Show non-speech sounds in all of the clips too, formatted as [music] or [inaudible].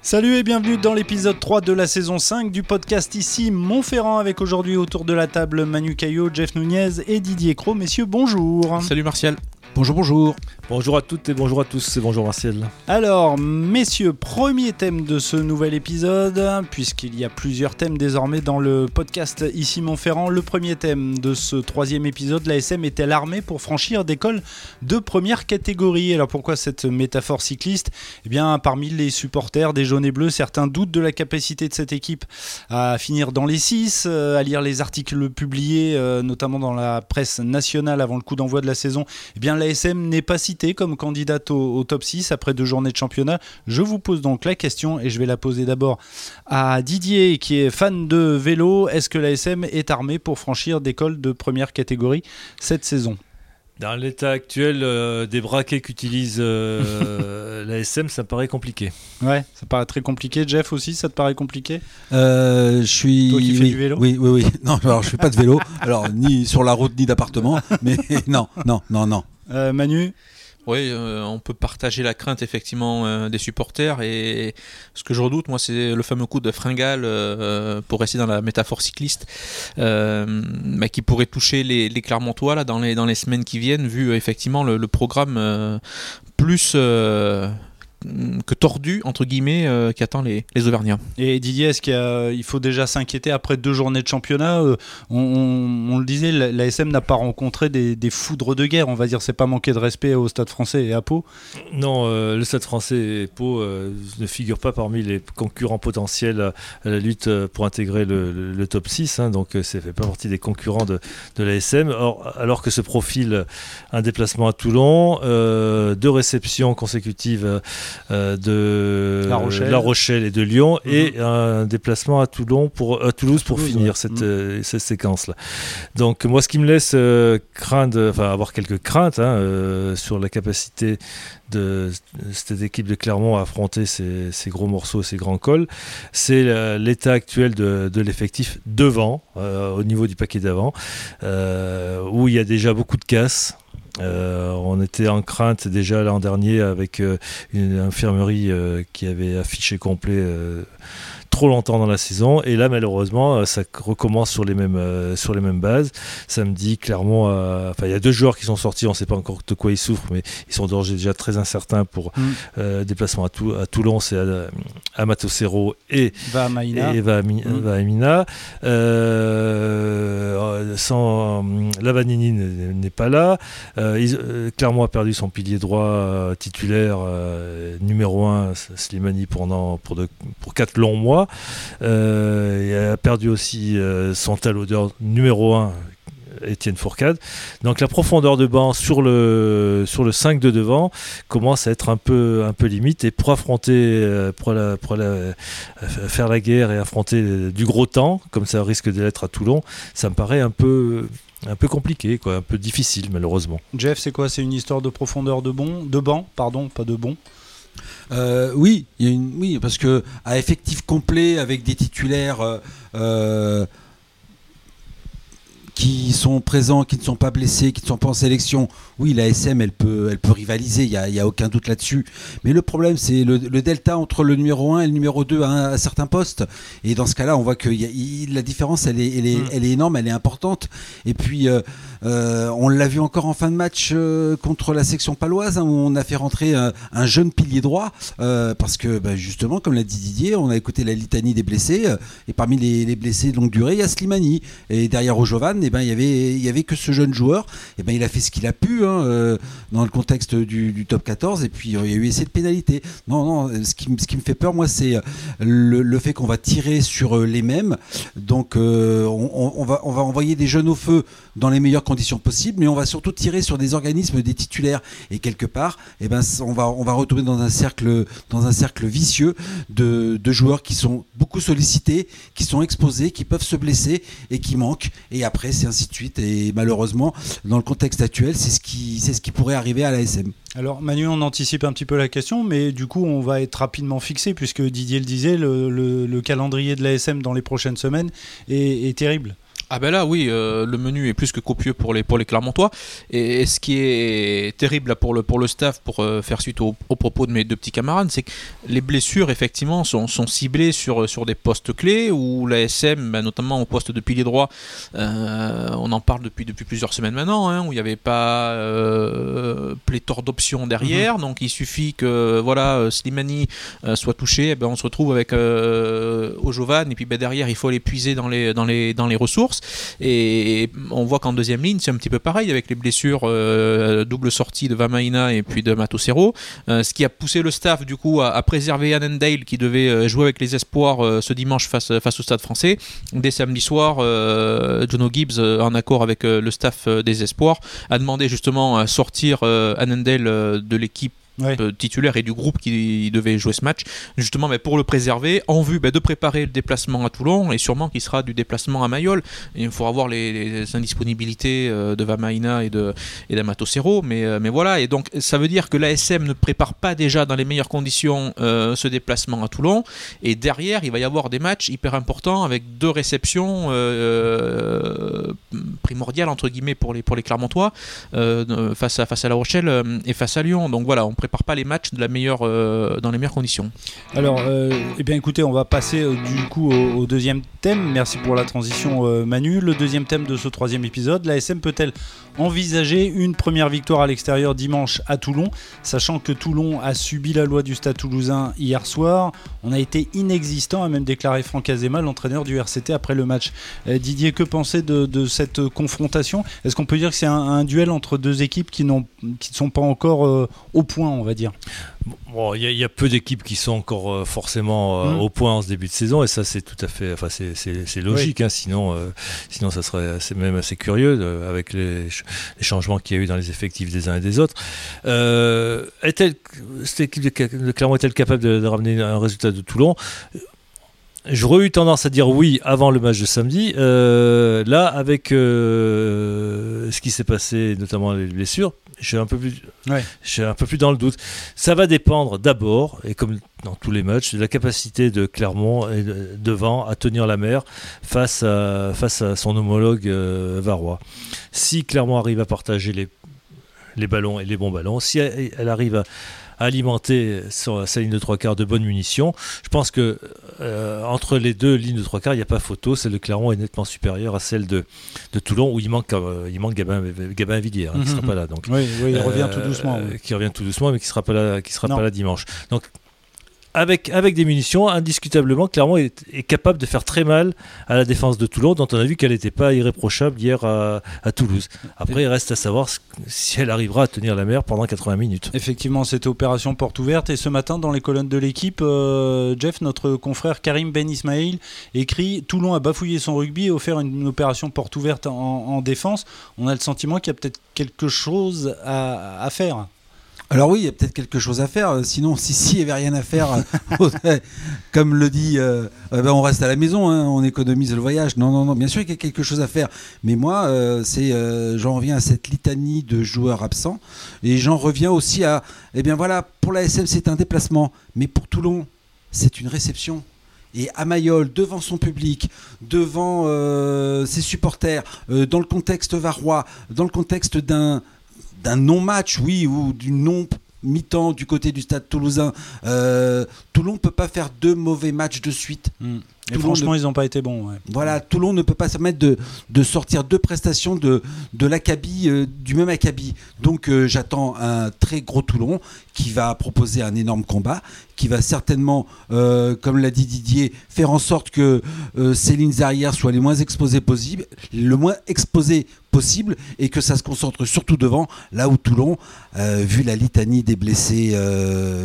Salut et bienvenue dans l'épisode 3 de la saison 5 du podcast ici Montferrand avec aujourd'hui autour de la table Manu Caillot, Jeff Nunez et Didier Cro. Messieurs, bonjour. Salut Martial. Bonjour, bonjour. Bonjour à toutes et bonjour à tous et bonjour Martial. Alors, messieurs, premier thème de ce nouvel épisode, puisqu'il y a plusieurs thèmes désormais dans le podcast Ici Montferrand. Le premier thème de ce troisième épisode, la SM est-elle armée pour franchir des cols de première catégorie? Alors pourquoi cette métaphore cycliste? Eh bien, parmi les supporters des jaunes et bleus, certains doutent de la capacité de cette équipe à finir dans les 6, euh, à lire les articles publiés, euh, notamment dans la presse nationale avant le coup d'envoi de la saison. Eh bien, la SM n'est pas citée comme candidate au, top 6 après deux journées de championnat. Je vous pose donc la question et je vais la poser d'abord à Didier qui est fan de vélo. Est-ce que la SM est armée pour franchir des cols de première catégorie cette saison? Dans l'état actuel euh, des braquets qu'utilise euh, [laughs] la SM, ça paraît compliqué. Ouais, ça paraît très compliqué. Jeff aussi, ça te paraît compliqué? Euh, Je suis. Toi qui fais du vélo? Oui, oui, oui. Non, alors je fais pas de vélo. alors ni sur la route ni d'appartement, mais [laughs] non, non, non, non. Manu oui, euh, on peut partager la crainte effectivement euh, des supporters. Et ce que je redoute, moi, c'est le fameux coup de fringale euh, pour rester dans la métaphore cycliste, bah, qui pourrait toucher les, les Clermontois là dans les semaines qui viennent, vu effectivement le programme plus que tordu entre guillemets euh, qui attend les, les, Auvergnats. Et Didier, est-ce qu'il faut déjà s'inquiéter après deux journées de championnat euh, on, le disait, l'ASM n'a pas rencontré des, foudres de guerre, on va dire. C'est pas manquer de respect au Stade Français et à Pau. Non, euh, le Stade Français et Pau ne figurent pas parmi les concurrents potentiels à, la lutte pour intégrer le, top 6, hein, donc ça fait pas partie des concurrents de, de l'ASM. Alors que se profile un déplacement à Toulon, deux réceptions consécutives euh, de La Rochelle. et de Lyon mhm. et un déplacement à, Toulon pour, à Toulouse pour finir cette, mhm. euh, cette séquence-là. Donc moi, ce qui me laisse euh, craindre, enfin avoir quelques craintes hein, sur la capacité de cette équipe de Clermont à affronter ces, ces gros morceaux, ces grands cols, c'est l'état actuel de, de l'effectif devant, au niveau du paquet d'avant, où il y a déjà beaucoup de casse. Euh, on était en crainte déjà l'an dernier avec euh, une infirmerie euh, qui avait affiché complet trop longtemps dans la saison. Et là, malheureusement, euh, ça recommence sur les mêmes, euh, sur les mêmes bases. Samedi, clairement, euh, enfin, il y a deux joueurs qui sont sortis. On ne sait pas encore de quoi ils souffrent, mais ils sont déjà très incertains pour mm. déplacement à, à Toulon. C'est Amato Serro et Vahamaina. Et mm. sans Lavanini n'est pas là. Clermont a perdu son pilier droit titulaire numéro 1, Slimani, pendant pour, pour 4 longs mois. Euh, il a perdu aussi euh, son talodeur numéro 1, Étienne Fourcade. Donc la profondeur de banc sur le, sur le 5 de devant commence à être un peu, un peu limite. Et pour affronter, euh, faire la guerre et affronter du gros temps, comme ça risque de l'être à Toulon, ça me paraît un peu, un peu compliqué, quoi, un peu difficile malheureusement. Jeff, c'est quoi? C'est une histoire de profondeur de banc, pardon, pas de bon? Euh, oui, parce que à effectif complet avec des titulaires euh, euh, qui sont présents, qui ne sont pas blessés, qui ne sont pas en sélection, oui, la SM, elle peut, elle peut rivaliser, il n'y a, a, aucun doute là-dessus. Mais le problème, c'est le, delta entre le numéro 1 et le numéro 2 à, certains postes. Et dans ce cas-là, on voit que la différence, elle est, elle, est, mm. elle est, énorme, elle est importante. Et puis, euh, euh, on l'a vu encore en fin de match euh, contre la section paloise, hein, où on a fait rentrer un, jeune pilier droit, parce que bah, justement, comme l'a dit Didier, on a écouté la litanie des blessés, et parmi les, blessés de longue durée, il y a Slimani. Et derrière Ojovan, eh ben, il y avait, que ce jeune joueur. Et ben, il a fait ce qu'il a pu. Hein, euh, dans le contexte du, top 14 et puis euh, il y a eu essai de pénalité. Non, non, ce qui, me fait peur, moi, c'est euh, le, fait qu'on va tirer sur les mêmes. Donc on, va, envoyer des jeunes au feu dans les meilleures conditions possibles, mais on va surtout tirer sur des organismes, des titulaires. Et quelque part, eh ben, on, va, on retomber dans un cercle, vicieux de, de joueurs qui sont beaucoup sollicités, qui sont exposés, qui peuvent se blesser et qui manquent. Et après, c'est ainsi de suite. Et malheureusement, dans le contexte actuel, c'est ce qui pourrait arriver à la SM. Alors Manu, on anticipe un petit peu la question, mais du coup on va être rapidement fixé puisque Didier le disait, le, calendrier de la SM dans les prochaines semaines est, terrible. Ah ben là oui, euh, le menu est plus que copieux pour les, pour les Clermontois. Et, ce qui est terrible là, pour, le, pour le staff, pour euh, faire suite aux au propos de mes deux petits camarades, c'est que les blessures effectivement sont, sont ciblées sur, sur des postes clés où la SM, bah, notamment au poste de pilier droit, euh, on en parle depuis, depuis plusieurs semaines maintenant, hein, où il n'y avait pas pléthore d'options derrière. Mhm. Donc il suffit que voilà, Slimani soit touché, et eh ben, on se retrouve avec Ojovan et puis ben, derrière il faut l'épuiser dans les, dans, les, dans les ressources. Et on voit qu'en deuxième ligne, c'est un petit peu pareil avec les blessures euh, double sortie de Vamaina et puis de Matosero. Euh, ce qui a poussé le staff du coup à, préserver Annandale qui devait euh, jouer avec les espoirs ce dimanche face, au stade français. Dès samedi soir, Jono Gibbs, en accord avec le staff des espoirs, a demandé justement à sortir Annandale de l'équipe euh, titulaire et du groupe qui devait jouer ce match, justement mais pour le préserver, en vue bah, de préparer le déplacement à Toulon et sûrement qu'il sera du déplacement à Mayol. il faudra voir les, indisponibilités euh, de Vamaina et de et d'Amato mais, euh, mais voilà. Et donc ça veut dire que l'ASM ne prépare pas déjà dans les meilleures conditions ce déplacement à Toulon. Et derrière, il va y avoir des matchs hyper importants avec deux réceptions primordiales entre guillemets pour les pour les Clermontois face à face à La Rochelle et face à Lyon. Donc voilà, on prépare pas les matchs de euh, dans les meilleures conditions. Alors, euh, eh bien écoutez, on va passer euh, du coup au, deuxième thème. Merci pour la transition Manu. Le deuxième thème de ce troisième épisode, la SM peut-elle envisager une première victoire à l'extérieur dimanche à Toulon, sachant que Toulon a subi la loi du Stade toulousain hier soir? On a été inexistant, a même déclaré Franck Azema, l'entraîneur du RCT après le match. Didier, que penser de, cette confrontation? Est-ce qu'on peut dire que c'est un, duel entre deux équipes qui, qui ne sont pas encore au point on va dire. Bon, il y, a peu d'équipes qui sont encore euh, forcément euh, mm. au point en ce début de saison, et ça c'est tout à fait, enfin c'est logique, hein, sinon, euh, sinon ça serait même assez curieux avec les, changements qu'il y a eu dans les effectifs des uns et des autres. est-elle, cette équipe de, Clermont est-elle capable de, ramener un résultat de Toulon? J'aurais eu tendance à dire oui avant le match de samedi. là, avec ce qui s'est passé, notamment les blessures, je suis un peu plus, je un peu plus dans le doute. Ça va dépendre d'abord, et comme dans tous les matchs, de la capacité de Clermont et devant à tenir la mer face à, face à son homologue euh, Varois. Si Clermont arrive à partager les, les ballons et les bons ballons, si elle, arrive à alimenter sur sa ligne de trois quarts de bonnes munitions. Je pense que euh, entre les deux lignes de trois quarts, il n'y a pas photo. Celle de Clermont est nettement supérieure à celle de, de Toulon, où il manque, euh, il manque Gabin, Gabin Vidier, hein, qui ne sera mhm. pas là. Donc, oui, il revient tout doucement. Euh, qui revient tout doucement, mais qui ne sera pas là, qui sera pas là dimanche. Donc avec, avec des munitions, indiscutablement, Clermont est, capable de faire très mal à la défense de Toulon, dont on a vu qu'elle n'était pas irréprochable hier à, Toulouse. Après, il reste à savoir si elle arrivera à tenir la mer pendant 80 minutes. Effectivement, c'était opération porte ouverte. Et ce matin, dans les colonnes de l'équipe, euh, Jeff, notre confrère Karim Ben Ismail, écrit Toulon a bafouillé son rugby et offert une, opération porte ouverte en, en, défense. On a le sentiment qu'il y a peut-être quelque chose à faire. Alors oui, il y a peut-être quelque chose à faire. Sinon, si si n'y avait rien à faire, [laughs] comme le dit, euh, euh, ben, on reste à la maison, hein, on économise le voyage. Non, non, non. Bien sûr qu'il y a quelque chose à faire. Mais moi, euh, c'est, j'en reviens à cette litanie de joueurs absents, et j'en reviens aussi à, eh bien voilà, pour la SM c'est un déplacement, mais pour Toulon c'est une réception. Et à Mayol, devant son public, devant ses supporters, dans le contexte varois, dans le contexte d'un d'un non-match, oui, ou du non mi-temps du côté du stade toulousain. Euh, Toulon ne peut pas faire deux mauvais matchs de suite. Franchement, ils n'ont pas été bons. Voilà, Toulon ne peut pas se permettre de, de sortir deux prestations de, de l'acabit, euh, du même acabit. Donc euh, j'attends un très gros Toulon qui va proposer un énorme combat, qui va certainement, comme l'a dit Didier, faire en sorte que Céline arrières soient les moins exposés possible, le moins exposés possible et que ça se concentre surtout devant, là où Toulon, vu la litanie des blessés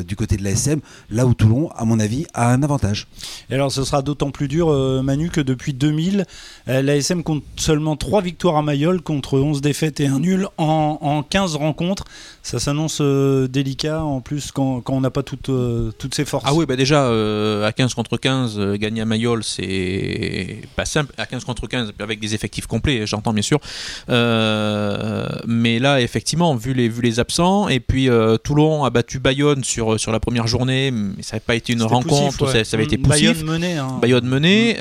du côté de l'ASM, là où Toulon à mon avis, a un avantage. Et alors, ce sera d'autant plus dur, euh, Manu, que depuis 2000, euh, l'ASM compte seulement 3 victoires à Mayol contre 11 défaites et un nul en, 15 rencontres. Ça s'annonce euh, délicat, en plus, quand, on n'a pas toutes, toutes ses forces. Ah oui, bah déjà, à 15 contre 15, gagner à Mayol, c'est pas simple. À 15 contre 15, avec des effectifs complets, j'entends bien sûr. mais là, effectivement, vu les, vu les absents, et puis Toulon a battu Bayonne sur, sur la première journée, mais ça n'a pas été une rencontre, ça, avait été poussif. Bayonne menait. Hein. De mener.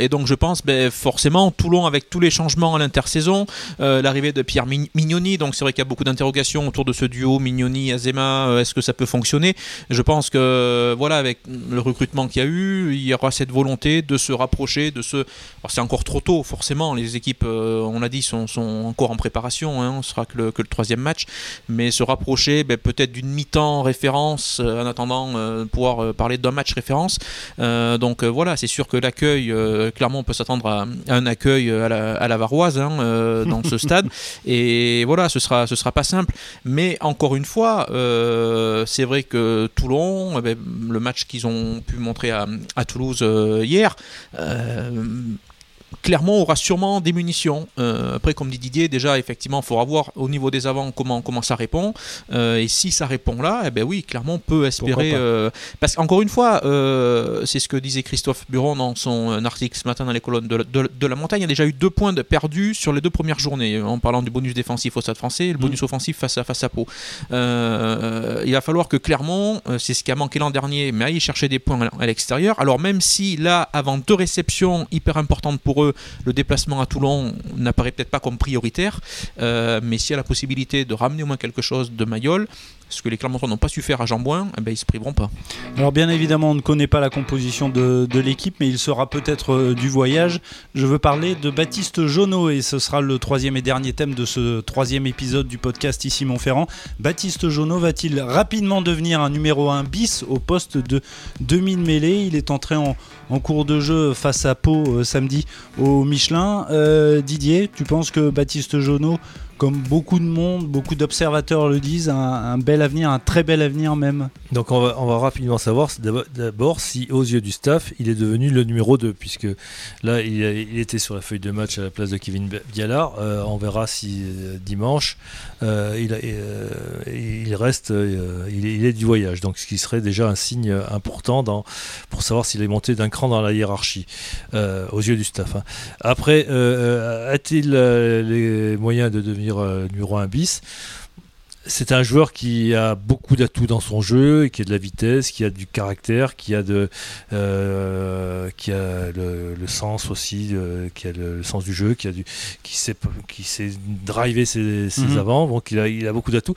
et donc je pense ben, forcément Toulon avec tous les changements à l'intersaison, l'arrivée de Pierre Mignoni, donc c'est vrai qu'il y a beaucoup d'interrogations autour de ce duo Mignoni-Azema, est-ce que ça peut fonctionner? Je pense que voilà, avec le recrutement qu'il y a eu, il y aura cette volonté de se rapprocher, de se... c'est encore trop tôt forcément, les équipes, on l'a dit, sont, sont, encore en préparation, hein, ce sera que le, que le, troisième match, mais se rapprocher ben, peut-être d'une mi-temps référence en attendant pouvoir parler d'un match référence. donc voilà, c'est sûr que l'accueil, clairement on peut s'attendre à, un accueil à la, à la Varoise hein, dans ce stade, [laughs] et voilà, ce sera, ce sera pas simple, mais encore une fois, c'est vrai que Toulon, eh ben, le match qu'ils ont pu montrer à, à Toulouse hier, clairement aura sûrement des munitions. Euh, après, comme dit Didier, déjà, effectivement, il faudra voir au niveau des avants comment, comment ça répond. Euh, et si ça répond là, eh ben oui, clairement, on peut espérer. Euh, parce qu'encore une fois, c'est ce que disait Christophe Buron dans son article ce matin dans les colonnes de, de, la montagne. Il y a déjà eu deux points de perdus sur les deux premières journées, en parlant du bonus défensif au Stade français et le bonus mm. offensif face à, face à Pau. il va falloir que Clermont, c'est ce qui a manqué l'an dernier, mais aille chercher des points à l'extérieur. Alors, même si là, avant deux réceptions hyper importantes pour eux, le déplacement à Toulon n'apparaît peut-être pas comme prioritaire, euh, mais s'il y a la possibilité de ramener au moins quelque chose de Mayol, ce que les Clermontois n'ont pas su faire à Jambouin, eh ben, ils ne se priveront pas. Alors bien évidemment, on ne connaît pas la composition de, l'équipe, mais il sera peut-être euh, du voyage. Je veux parler de Baptiste Jonot, et ce sera le troisième et dernier thème de ce troisième épisode du podcast ici Montferrand. Baptiste Jonot va-t-il rapidement devenir un numéro 1 bis au poste de demi-mêlée? Il est entré en, cours de jeu face à Pau euh, samedi au Michelin. Euh, Didier, tu penses que Baptiste Jonot comme beaucoup de monde, beaucoup d'observateurs le disent, un, bel avenir, un très bel avenir même. Donc on va, rapidement savoir d'abord si aux yeux du staff il est devenu le numéro 2 puisque là il, était sur la feuille de match à la place de Kevin Bialard. Euh, on verra si euh, dimanche euh, il, reste, il est, du voyage. Donc ce qui serait déjà un signe important pour savoir s'il est monté d'un cran dans la hiérarchie aux yeux du staff. Hein. Après, a-t-il les moyens de devenir euh, numéro 1 bis. C'est un joueur qui a beaucoup d'atouts dans son jeu, qui a de la vitesse, qui a du caractère, qui a, de, euh, qui a le, sens aussi, euh, qui a le, sens du jeu, qui, a du, qui, sait, qui sait driver ses, ses mhm. avants. Donc il a, il a beaucoup d'atouts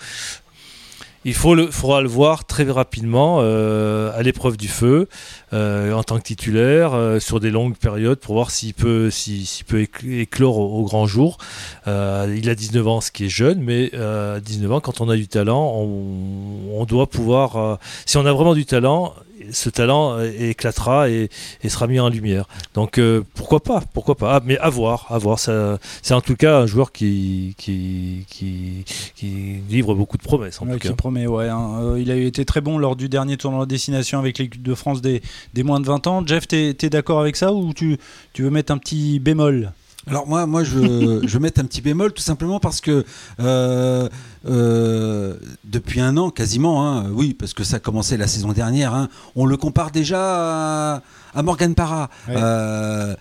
il faut le, faudra le voir très rapidement euh, à l'épreuve du feu euh, en tant que titulaire euh, sur des longues périodes pour voir s'il peut, s'il, peut éclore au, grand jour. il a 19 ans, ce qui est jeune, mais à 19 ans, quand on a du talent, on, on doit pouvoir. si on a vraiment du talent, ce talent euh, éclatera et, sera mis en lumière. Donc euh, pourquoi pas, pourquoi pas. Ah, mais à voir, à voir. C'est en tout cas un joueur qui, qui, qui, livre beaucoup de promesses. En tout promet, ouais. Hein. Euh, il a été très bon lors du dernier tournoi de destination avec l'équipe de France des, des, moins de 20 ans. Jeff, tu es, d'accord avec ça ou tu, tu veux mettre un petit bémol? Alors moi, moi je, je vais mettre un petit bémol tout simplement parce que euh, euh, depuis un an quasiment, hein, oui, parce que ça a commencé la saison dernière, hein, on le compare déjà à, Morgan Parra. Euh,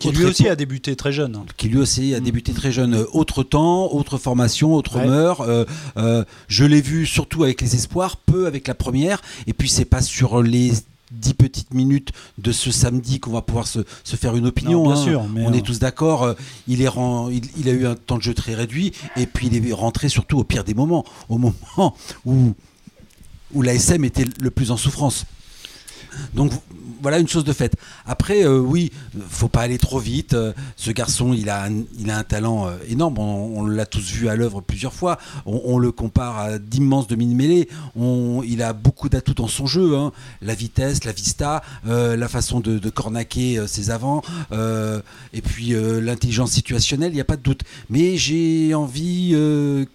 qui lui aussi a débuté très jeune. Qui lui aussi a mm. débuté très jeune. Autre temps, autre formation, autre mœurs. je l'ai vu surtout avec les espoirs, peu avec la première. Et puis c'est pas sur les 10 petites minutes de ce samedi qu'on va pouvoir se, faire une opinion. bien hein. sûr, on est tous d'accord. Euh, il, est il, a eu un temps de jeu très réduit et puis il est rentré surtout au pire des moments, au moment où, où l'ASM était le plus en souffrance. Donc voilà une chose de faite. Après, euh, oui, faut pas aller trop vite. Euh, ce garçon, il a un, talent euh, énorme. On, l'a tous vu à l'œuvre plusieurs fois. On, le compare à d'immenses demi-mêlées. Il a beaucoup d'atouts dans son jeu. Hein. La vitesse, la vista, la façon de, cornaquer ses avants, et puis l'intelligence situationnelle, il n'y a pas de doute. Mais j'ai envie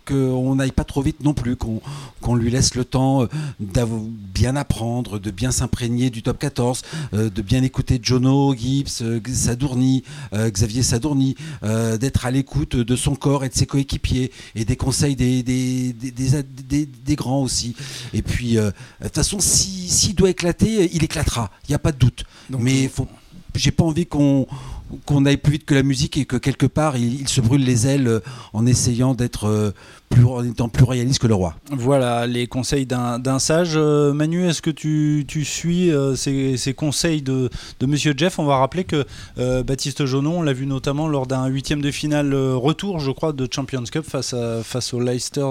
qu'on n'aille pas trop vite non plus, qu'on lui laisse le temps de bien apprendre, de bien s'imprégner du top 14, euh, de bien écouter Jono, Gibbs, euh, Sadourny, euh, Xavier Sadourny, d'être à l'écoute de son corps et de ses coéquipiers et des conseils des, des, des, grands aussi. Et puis, de toute façon, s'il doit éclater, il éclatera, il n'y a pas de doute. Mais faut j'ai pas envie qu'on qu'on aille plus vite que la musique et que quelque part il, se brûle les ailes euh, en essayant d'être euh, plus, en étant plus que le roi. Voilà les conseils d'un sage. Euh, Manu, est-ce que tu, tu suis ces, ces conseils de, de Monsieur Jeff? On va rappeler que Baptiste Jaunon, on l'a vu notamment lors d'un huitième de finale retour, je crois, de Champions Cup face, à, face au Leicester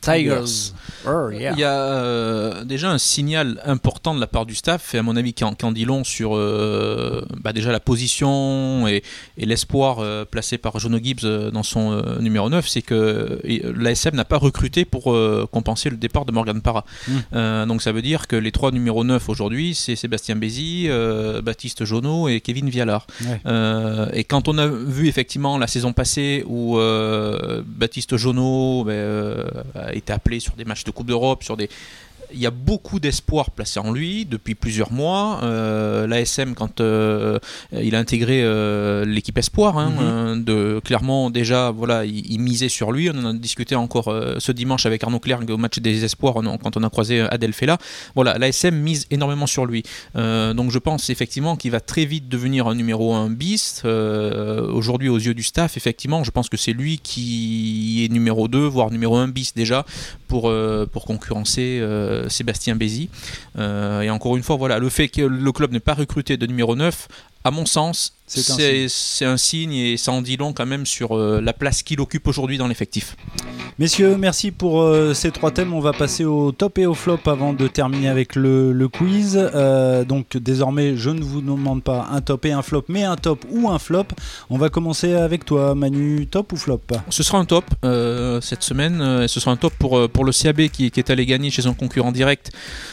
Tigers. Oh, yeah. Il y a euh, déjà un signal important de la part du staff, et à mon avis, qui en, dit long sur euh, bah, déjà la position et, et l'espoir euh, placé par Jono Gibbs dans son numéro 9, c'est que l'ASM n'a pas recruté pour compenser le départ de Morgan Parra. Mm. Euh, donc ça veut dire que les trois numéros 9 aujourd'hui, c'est Sébastien Bézi, Baptiste Jono et Kevin Vialard. Ouais. Et quand on a vu effectivement la saison passée où Baptiste Jonot ben, été appelé sur des matchs de Coupe d'Europe, sur des il y a beaucoup d'espoir placé en lui depuis plusieurs mois. Euh, L'ASM, quand euh, il a intégré euh, l'équipe Espoir hein, Mhm. de Clermont, déjà, voilà, il, il misait sur lui. On en a discuté encore ce dimanche avec Arnaud Clerc au match des Espoirs on- quand on a croisé Adel Fella. Voilà, l'ASM mise énormément sur lui. Donc je pense effectivement qu'il va très vite devenir un numéro 1 bis. Aujourd'hui, aux yeux du staff, effectivement, je pense que c'est lui qui est numéro 2, voire numéro 1 bis déjà, pour, pour concurrencer euh, Sébastien Bézi. Euh, et encore une fois, voilà, le fait que le club n'ait pas recruté de numéro 9, à mon sens, C'est un signe et ça en dit long quand même sur euh, la place qu'il occupe aujourd'hui dans l'effectif. Messieurs, merci pour euh, ces trois thèmes. On va passer au top et au flop avant de terminer avec le, le quiz. Euh, donc désormais, je ne vous demande pas un top et un flop, mais un top ou un flop. On va commencer avec toi, Manu. Top ou flop? Ce sera un top cette semaine. ce sera un top pour, pour le CAB qui, qui est allé gagner chez un concurrent direct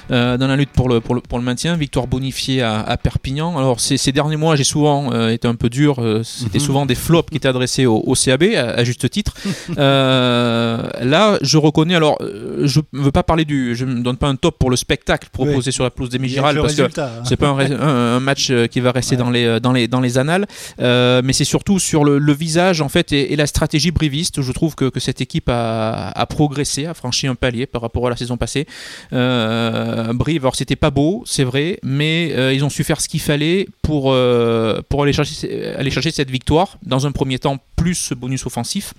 dans la lutte pour le, pour le, pour le maintien. Victoire bonifiée à, à Perpignan. Alors ces, ces derniers mois, j'ai souvent euh, été un peu dur. euh, C'était Mhm. souvent des flops qui étaient adressés au, au CAB à, à juste titre. [laughs] Euh, là, je reconnais. Alors, je ne veux pas parler du. Je ne donne pas un top pour le spectacle proposé sur la pelouse des que le parce que résultat, hein. c'est pas un, ré- un- un match qui va rester Ouais. dans, les, dans, les, dans les annales, mais c'est surtout sur le, le visage en fait et, et la stratégie briviste. Je trouve que, que cette équipe a, a progressé, a franchi un palier par rapport à la saison passée. Euh, Brive, alors c'était pas beau, c'est vrai, mais euh, ils ont su faire ce qu'il fallait pour, euh, pour aller, chercher, aller chercher cette victoire. Dans un premier temps, plus ce bonus offensif.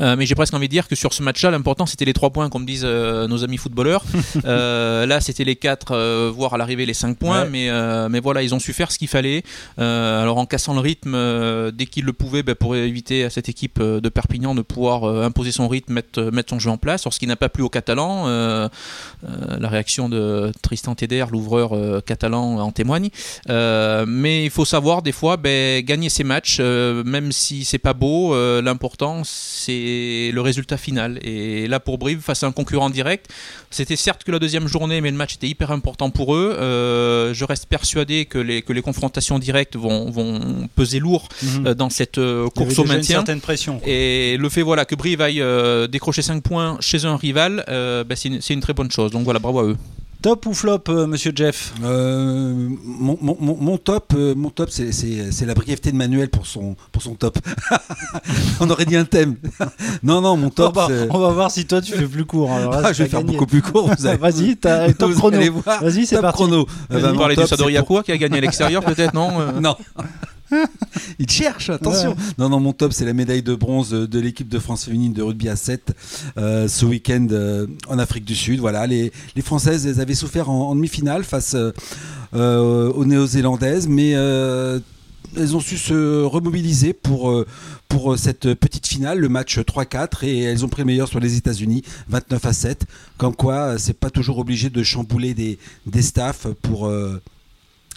Euh, mais j'ai presque envie de dire que sur ce match-là, l'important c'était les trois points, comme disent euh, nos amis footballeurs. [laughs] Euh, là, c'était les quatre, euh, voire à l'arrivée les cinq points. Ouais. Mais, mais voilà, ils ont su faire ce qu'il fallait. Alors en cassant le rythme dès qu'ils le pouvaient, ben, pour éviter à cette équipe de Perpignan de pouvoir imposer son rythme, mettre, mettre son jeu en place. Alors, ce qui n'a pas plu aux Catalans, la réaction de Tristan Teder, l'ouvreur catalan, en témoigne. Mais il faut savoir des fois ben, gagner ces matchs, même si c'est pas beau. L'important c'est le résultat final. Et là pour Brive face à un concurrent direct, c'était certes que la deuxième journée, mais le match était hyper important pour eux. Euh, je reste persuadé que les, que les confrontations directes vont, vont peser lourd Mhm. euh, dans cette euh, Il y avait course au déjà une maintien. certaine pression. Et le fait voilà, que Brive aille décrocher 5 points chez un rival, ben, c'est une, c'est une très bonne chose. Donc voilà, bravo à eux. Top ou flop, euh, monsieur Jeff? Euh, mon, mon- mon- mon top, euh, mon top, c'est- c'est c'est la brièveté de Manuel pour son pour son top. [laughs] On aurait dit un thème. [laughs] non, non, mon on top. va, c'est- on va voir si toi tu fais plus court. Alors là, Ah, je vais faire beaucoup plus court. [laughs] Vas-y, t'as top chrono. allez voir. Vas-y, c'est Top parti. chrono. Euh, bah, mon parlez top, du Sadori qui a gagné à l'extérieur peut-être, non Euh, Non. [laughs] Il cherche, attention. Non, non, mon top, c'est la médaille de bronze de l'équipe de France féminine de rugby à 7 euh, ce week-end euh, en Afrique du Sud. Voilà, les, les Françaises, elles avaient souffert en, en demi-finale face euh, aux Néo-Zélandaises, mais elles ont su se remobiliser pour, pour cette petite finale, le match 3-4, et elles ont pris le meilleur sur les États-Unis, 29 à 7. Comme quoi, c'est pas toujours obligé de chambouler des, des staffs pour.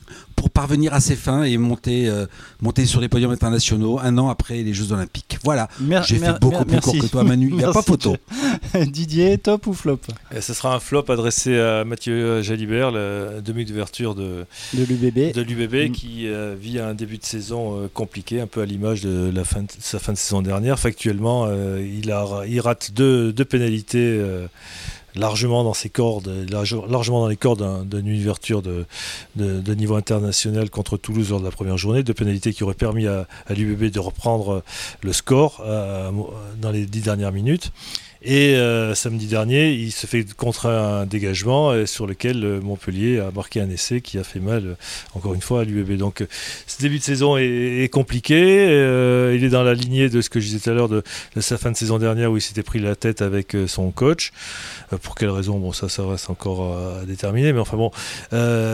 Euh, pour parvenir à ses fins et monter, euh, monter sur les podiums internationaux un an après les Jeux Olympiques. Voilà, Mer- j'ai fait beaucoup plus merci. court que toi Manu, il n'y a [laughs] pas photo. [laughs] Didier, top ou flop? Et ce sera un flop adressé à Mathieu Jalibert, le demi d'ouverture de, de l'UBB de l'UBB Mm. qui euh, vit un début de saison euh, compliqué, un peu à l'image de la fin de, sa fin de saison dernière. Factuellement, euh, il, a, il rate deux, deux pénalités euh, largement dans les cordes d'un- d'une ouverture de, de, de niveau international contre Toulouse lors de la première journée, deux pénalités qui auraient permis à, à l'UBB de reprendre le score euh, dans les dix dernières minutes. Et euh, samedi dernier, il se fait contraindre un dégagement euh, sur lequel euh, Montpellier a marqué un essai qui a fait mal, encore une fois, à l'UBB. Donc, ce début de saison est, compliqué. Il est dans la lignée de ce que je disais tout à l'heure de, sa fin de saison dernière où il s'était pris la tête avec son coach. Pour quelle raison? Bon, ça, ça reste encore à déterminer. Mais enfin bon,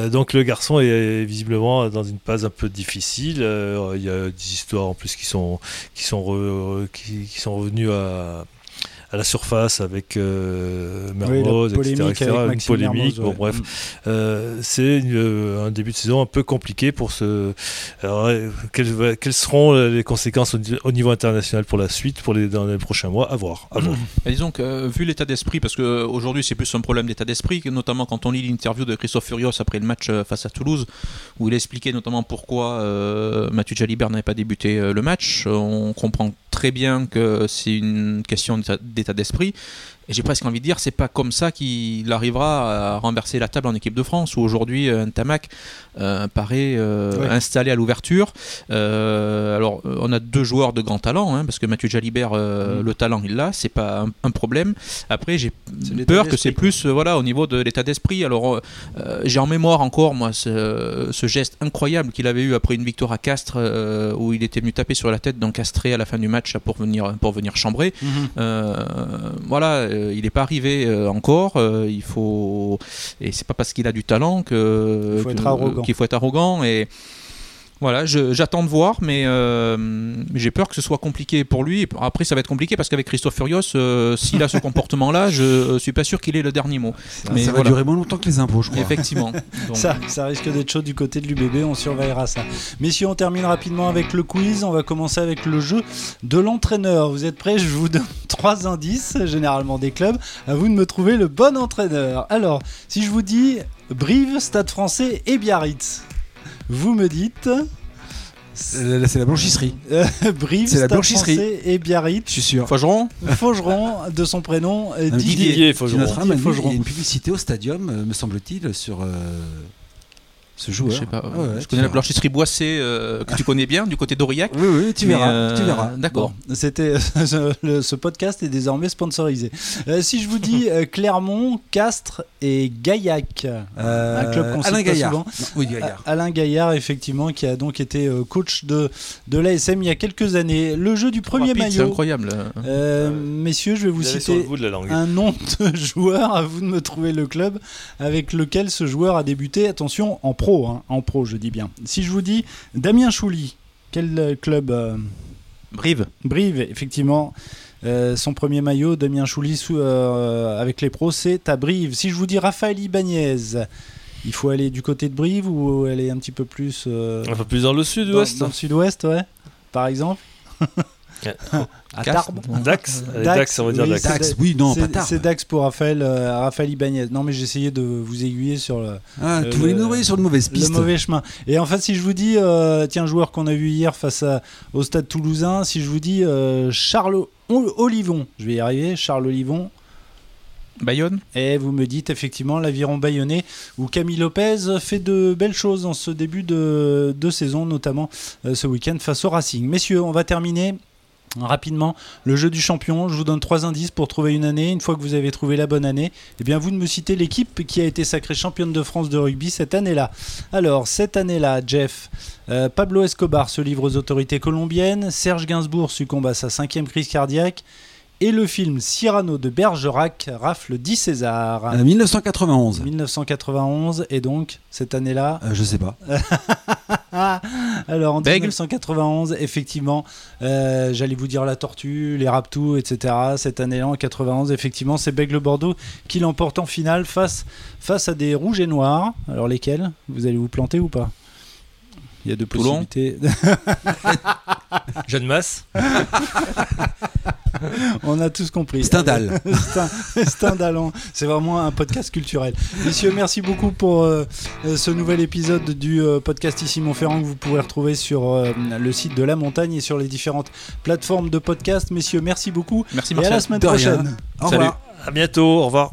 donc le garçon est visiblement dans une phase un peu difficile. Il y a des histoires en plus qui sont qui sont qui, qui sont revenues à à la surface avec euh, Oui, etc., polémique etc., avec une polémique. Mermoz, Bon, ouais. bref, Mm. euh, c'est euh, un début de saison un peu compliqué pour ce. Alors, quelles, quelles seront les conséquences au, au niveau international pour la suite, pour les dans les prochains mois? À voir. À voir. Et disons que euh, vu l'état d'esprit, parce qu'aujourd'hui c'est plus un problème d'état d'esprit, notamment quand on lit l'interview de Christophe Furios après le match euh, face à Toulouse, où il expliquait notamment pourquoi euh, Mathieu Jalibert n'avait pas débuté euh, le match, on comprend très bien que c'est une question d'état- d'esprit. Et j'ai presque envie de dire, c'est pas comme ça qu'il arrivera à renverser la table en équipe de France, où aujourd'hui euh, Ntamak euh, paraît euh, Ouais. installé à l'ouverture. Euh, alors, on a deux joueurs de grand talent, hein, parce que Mathieu Jalibert, Mm. le talent, il l'a, c'est pas un, un problème. Après, j'ai peur que c'est plus voilà, au niveau de l'état d'esprit. Alors, j'ai en mémoire encore, moi, ce, ce geste incroyable qu'il avait eu après une victoire à Castres, où il était venu taper sur la tête d'un castré à la fin du match pour venir, pour venir chambrer. Mhm. Euh, voilà, euh, il n'est pas arrivé euh, encore. il faut et c'est pas parce qu'il a du talent que Il faut qu'il faut être arrogant et voilà, j'attends de voir, mais euh, j'ai peur que ce soit compliqué pour lui. Après, ça va être compliqué parce qu'avec Christophe Furios, euh, s'il a ce [laughs] comportement-là, je suis pas sûr qu'il ait le dernier mot. Mais ça va voilà. durer moins longtemps que les impôts, je crois. Effectivement. [laughs] Donc, Ça, ça risque d'être chaud du côté de l'UBB, on surveillera ça. Messieurs, on termine rapidement avec le quiz. On va commencer avec le jeu de l'entraîneur. Vous êtes prêts? Je vous donne [laughs] trois indices, généralement des clubs. À vous de me trouver le bon entraîneur. Alors, si je vous dis Brive, Stade français et Biarritz, vous me dites c'est la blanchisserie, [laughs] Brive, C'est la blanchisserie. et Biarritz. je suis sûr. Faugeron [laughs] Faugeron, de son prénom, euh, Didier. Didier Faugeron. il y a une publicité au stadium, euh, me semble-t-il, sur euh, ce joueur. Je sais pas. Ouais, je tu connais la blanchisserie Boissé euh, que tu connais bien du côté d'Aurillac. Oui, oui, tu verras. euh, tu verras. D'accord. Bon, c'était [laughs] ce podcast est désormais sponsorisé. Euh, si je vous dis euh, Clermont, Castres et Gaillac, Euh, un club qu'on Alain Gaillard. souvent. Non, oui, Gaillard. A- Alain Gaillard, effectivement, qui a donc été euh, coach de, de l'ASM il y a quelques années. Le jeu du premier Rapide, C'est maillot. incroyable. Euh, messieurs, je vais vous citer un nom de [laughs] joueur. À vous de me trouver le club avec lequel ce joueur a débuté. Attention, en pro, hein, en pro, je dis bien. Si je vous dis Damien Chouli, quel euh, club euh, Brive. Brive, effectivement. Euh, son premier maillot, Damien Chouli, sous, euh, avec les pros, c'est à Brive. Si je vous dis Raphaël Ibanez, il faut aller du côté de Brive ou aller un petit peu plus euh, Un peu plus dans le sud-ouest. dans le sud-ouest, ouais, par exemple? [laughs] À Castres. Tarbes Dax Allez, Dax, on va dire oui, Dax. Dax, oui, non, c'est- pas tard. C'est Dax pour Raphaël, euh, Raphaël Ibanez. Non, mais j'essayais de vous aiguiller sur le, Ah, Euh, tu voulais le- nous envoyer sur de mauvaises le pistes. mauvais chemin. Et en fait, si je vous dis, euh, tiens, joueur qu'on a vu hier face à- au stade toulousain, si je vous dis euh, O- Olivon, je vais y arriver, Charles Olivon, Bayonne. et vous me dites effectivement l'aviron bayonnais où Camille Lopez fait de belles choses en ce début de, de saison, notamment euh, ce week-end face au Racing. Messieurs, on va terminer. Rapidement, le jeu du champion, je vous donne trois indices pour trouver une année. Une fois que vous avez trouvé la bonne année, eh bien vous me citez l'équipe qui a été sacrée championne de France de rugby cette année-là. Alors, cette année-là, Jeff, euh, Pablo Escobar se livre aux autorités colombiennes, Serge Gainsbourg succombe à sa cinquième crise cardiaque, et le film Cyrano de Bergerac rafle 10 César. Euh, 1991. 1991, et donc cette année-là. Euh, je sais pas. [laughs] Alors en Bègle 1991, effectivement, euh, j'allais vous dire la tortue, les raptous, etc. Cette année-là, en 91, effectivement, c'est Bègle Bordeaux qui l'emporte en finale face, face à des rouges et noirs. Alors lesquels? Vous allez vous planter ou pas? Il y a deux Toulon possibilités. [laughs] Jeanne Masse. [laughs] On a tous compris. Stendhal. [laughs] Stendhal, c'est vraiment un podcast culturel. Messieurs, merci beaucoup pour euh, euh, ce nouvel épisode du euh, podcast Ici Montferrand que vous pourrez retrouver sur euh, le site de La Montagne et sur les différentes plateformes de podcast. Messieurs, merci beaucoup Merci et à la semaine De rien. prochaine. Au Salut. revoir. À bientôt. Au revoir.